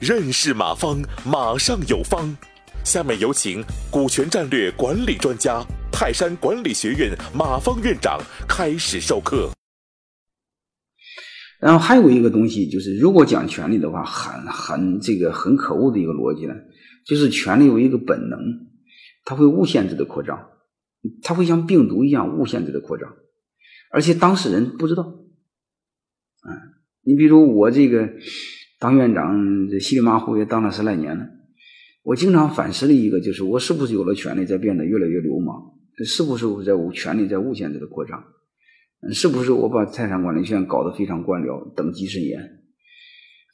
认识马方，马上有方。下面有请股权战略管理专家、泰山管理学院马方院长开始授课。然后还有一个东西，就是如果讲权力的话，很很这个很可恶的一个逻辑呢，就是权力有一个本能，它会无限制的扩张，它会像病毒一样无限制的扩张，而且当事人不知道。啊，你比如我这个。当院长这稀里马虎也当了十来年了，我经常反思的一个就是，我是不是有了权力在变得越来越流氓？是不是我在权力在无限制的扩张？是不是我把财产管理学院搞得非常官僚，等级森严？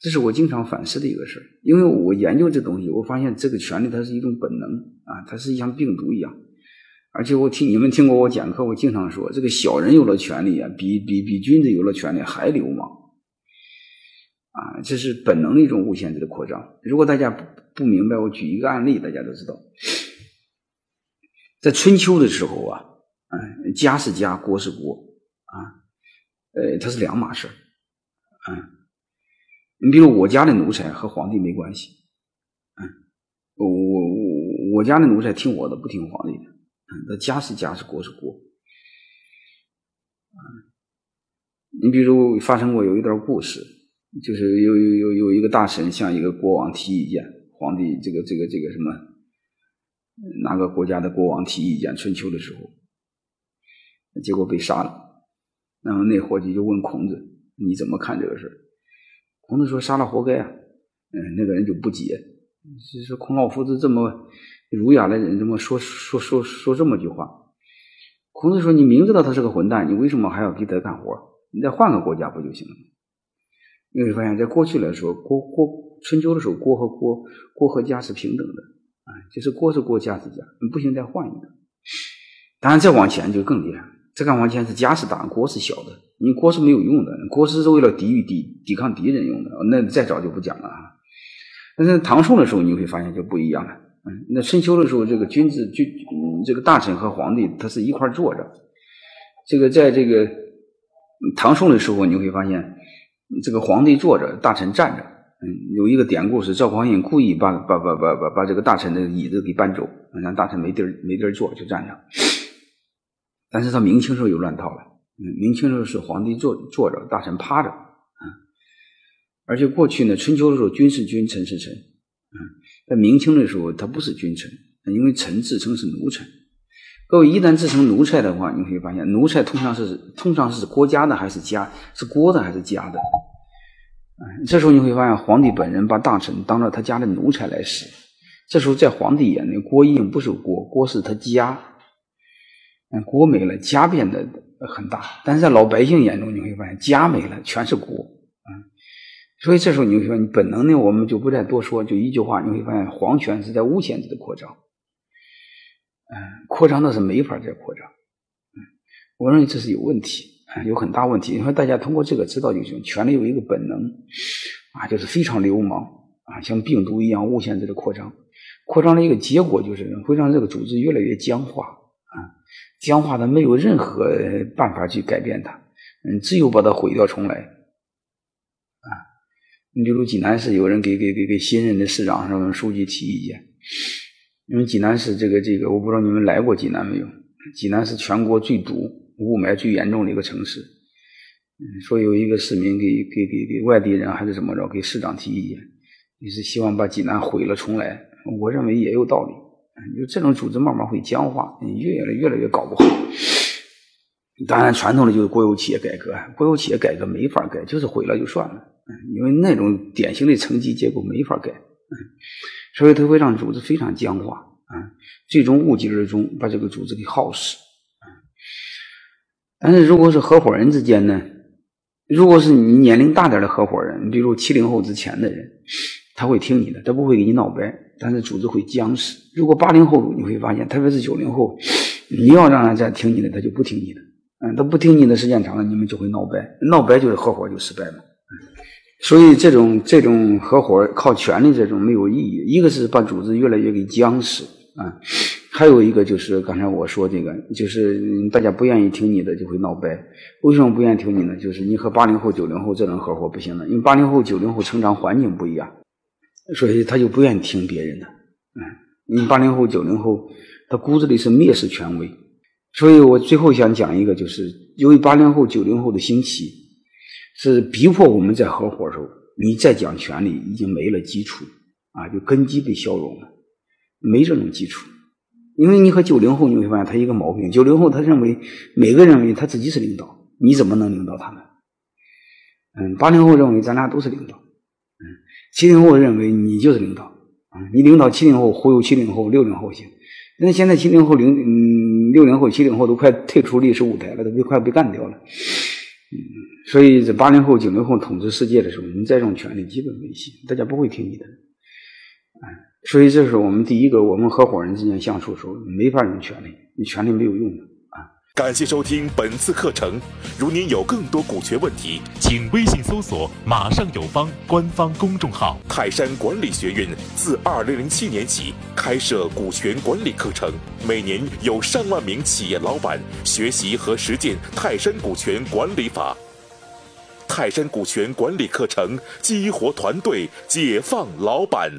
这是我经常反思的一个事儿。因为我研究这东西，我发现这个权力它是一种本能啊，它是一像病毒一样。而且我听你们听过我讲课，我经常说，这个小人有了权力啊，比比比君子有了权力还流氓。啊，这是本能的一种无限制的扩张。如果大家不不明白，我举一个案例，大家都知道，在春秋的时候啊，嗯，家是家，国是国，啊，呃，它是两码事啊。你比如我家的奴才和皇帝没关系，嗯，我我我家的奴才听我的，不听皇帝的，那家是家，是国是国，啊，你比如发生过有一段故事。就是有有有有一个大臣向一个国王提意见，皇帝这个这个这个什么，哪个国家的国王提意见？春秋的时候，结果被杀了。然后那伙计就问孔子：“你怎么看这个事孔子说：“杀了活该啊。”嗯，那个人就不解，是孔老夫子这么儒雅的人，这么说说说说这么句话？孔子说：“你明知道他是个混蛋，你为什么还要给他干活？你再换个国家不就行了？”你会发现在过去来说，国国春秋的时候，国和国国和家是平等的，啊，就是国是国，家是家，你不行再换一个。当然再往前就更厉害，再看往前是家是大，国是小的，你国是没有用的，国是为了抵御敌抵抗敌人用的，那再早就不讲了。但是唐宋的时候你会发现就不一样了，嗯，那春秋的时候这个君子君这个大臣和皇帝他是一块坐着，这个在这个唐宋的时候你会发现。这个皇帝坐着，大臣站着。嗯，有一个典故是赵匡胤故意把把把把把把这个大臣的椅子给搬走，让大臣没地儿没地儿坐，就站着。但是他明清时候又乱套了。明清时候是皇帝坐坐着，大臣趴着。而且过去呢，春秋的时候君是君，臣是臣。嗯，在明清的时候他不是君臣，因为臣自称是奴才。各位一旦自称奴才的话，你会发现奴才通常是通常是国家的还是家？是国的还是家的？这时候你会发现皇帝本人把大臣当着他家的奴才来使。这时候在皇帝眼里，国已经不是国，国是他家。嗯，国没了，家变得很大。但是在老百姓眼中，你会发现家没了，全是国。所以这时候你会说，你本能呢我们就不再多说，就一句话，你会发现皇权是在无限制的扩张。嗯，扩张的是没法再扩张，嗯，我认为这是有问题，有很大问题。你说大家通过这个知道就行，权力有一个本能，啊，就是非常流氓，啊，像病毒一样无限制的扩张，扩张的一个结果就是会让这个组织越来越僵化，啊，僵化的没有任何办法去改变它，嗯，只有把它毁掉重来，你比如济南市有人给给给给新任的市长什么书记提意见。因为济南市这个这个，我不知道你们来过济南没有？济南是全国最堵、雾霾最严重的一个城市。说有一个市民给给给给外地人还是怎么着，给市长提意见，你是希望把济南毁了重来。我认为也有道理。就这种组织慢慢会僵化，越来越来越搞不好。当然，传统的就是国有企业改革，国有企业改革没法改，就是毁了就算了。因为那种典型的层级结构没法改。所以它会让组织非常僵化啊，最终无疾而终，把这个组织给耗死。但是如果是合伙人之间呢，如果是你年龄大点的合伙人，比如七零后之前的人，他会听你的，他不会给你闹掰，但是组织会僵死。如果八零后，你会发现，特别是九零后，你要让他再听你的，他就不听你的，嗯，他不听你的时间长了，你们就会闹掰，闹掰就是合伙就失败了。所以这种这种合伙靠权力这种没有意义。一个是把组织越来越给僵死啊，还有一个就是刚才我说这个，就是大家不愿意听你的就会闹掰。为什么不愿意听你呢？就是你和八零后、九零后这种合伙不行的，因为八零后、九零后成长环境不一样，所以他就不愿意听别人的。嗯，你八零后、九零后，他骨子里是蔑视权威。所以我最后想讲一个，就是由于八零后、九零后的兴起，是逼迫我们在合伙的时候，你再讲权利已经没了基础啊，就根基被消融了，没这种基础。因为你和九零后你会发现他一个毛病，九零后他认为每个人认为他自己是领导，你怎么能领导他们？嗯，八零后认为咱俩都是领导，嗯，七零后认为你就是领导，啊，你领导七零后忽悠七零后、六零后行，那现在七零后、零嗯六零后、七零后都快退出历史舞台了，都快被干掉了，嗯，所以这八零后、九零后统治世界的时候，你再种权利基本没戏，大家不会听你的，所以，这是我们第一个，我们合伙人之间相处的时候没法用权利，你权利没有用的啊。感谢收听本次课程。如您有更多股权问题，请微信搜索“马上有方”官方公众号。泰山管理学院自二零零七年起开设股权管理课程，每年有上万名企业老板学习和实践泰山股权管理法。泰山股权管理课程激活团队，解放老板。